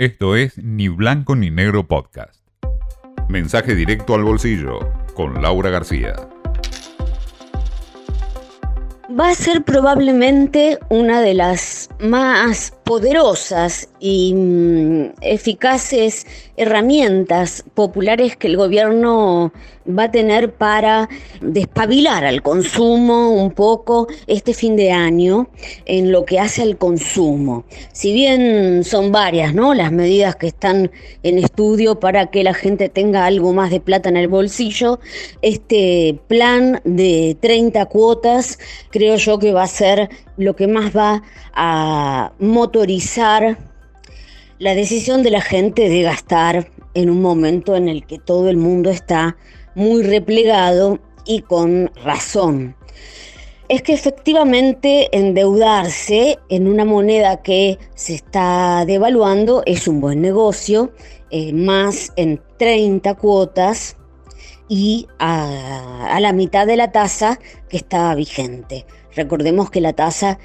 Esto es Ni Blanco ni Negro Podcast. Mensaje directo al bolsillo con Laura García. Va a ser probablemente una de las más poderosas y mm, eficaces herramientas populares que el gobierno va a tener para despabilar al consumo un poco este fin de año en lo que hace al consumo. Si bien son varias, ¿no? Las medidas que están en estudio para que la gente tenga algo más de plata en el bolsillo, este plan de 30 cuotas creo yo que va a ser lo que más va a motorizar la decisión de la gente de gastar en un momento en el que todo el mundo está muy replegado y con razón. Es que efectivamente endeudarse en una moneda que se está devaluando es un buen negocio, eh, más en 30 cuotas y a, a la mitad de la tasa que está vigente. Recordemos que la tasa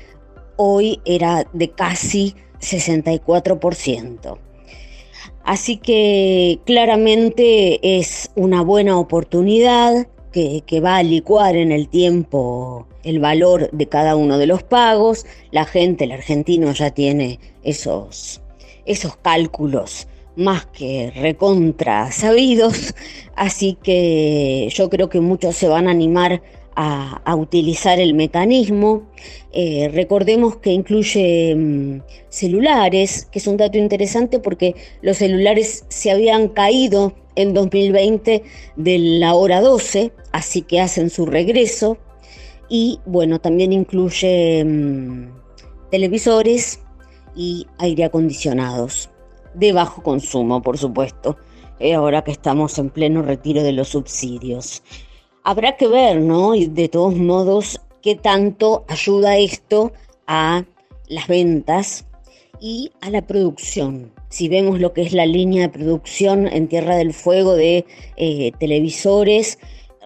hoy era de casi 64%. Así que claramente es una buena oportunidad que, va a licuar en el tiempo el valor de cada uno de los pagos. La gente, el argentino ya tiene esos, esos cálculos más que recontra sabidos, así que yo creo que muchos se van a animar a, utilizar el mecanismo. Eh, recordemos que incluye mm, celulares, que es un dato interesante porque los celulares se habían caído en 2020 de la hora 12, así que hacen su regreso. Y bueno, también incluye mm, televisores y aire acondicionados, de bajo consumo, por supuesto, eh, ahora que estamos en pleno retiro de los subsidios. Habrá que ver, ¿no? Y de todos modos, qué tanto ayuda esto a las ventas y a la producción. Si vemos lo que es la línea de producción en Tierra del Fuego de eh, televisores,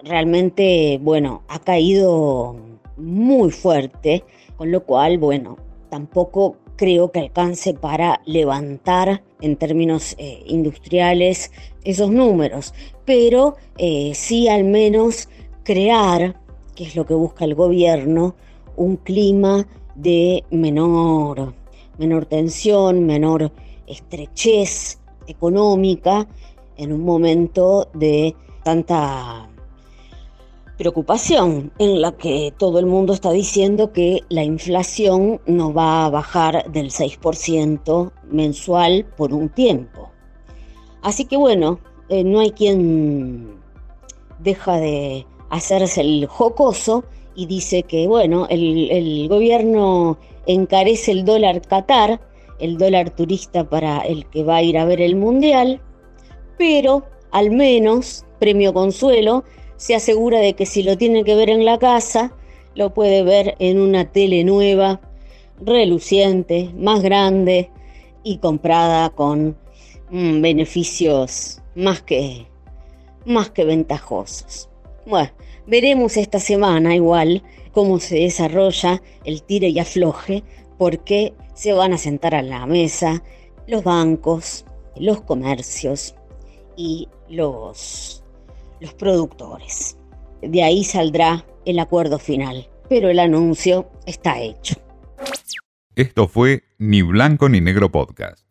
realmente, bueno, ha caído muy fuerte, con lo cual, bueno, tampoco creo que alcance para levantar en términos eh, industriales esos números, pero eh, sí al menos crear, que es lo que busca el gobierno, un clima de menor, menor tensión, menor estrechez económica en un momento de tanta preocupación en la que todo el mundo está diciendo que la inflación no va a bajar del 6% mensual por un tiempo. Así que bueno, eh, no hay quien deja de hacerse el jocoso y dice que bueno, el, el gobierno encarece el dólar Qatar, el dólar turista para el que va a ir a ver el mundial, pero al menos, premio consuelo, se asegura de que si lo tiene que ver en la casa, lo puede ver en una tele nueva, reluciente, más grande y comprada con mm, beneficios más que, más que ventajosos. Bueno, veremos esta semana igual cómo se desarrolla el tire y afloje, porque se van a sentar a la mesa los bancos, los comercios y los los productores. De ahí saldrá el acuerdo final, pero el anuncio está hecho. Esto fue Ni Blanco ni Negro Podcast.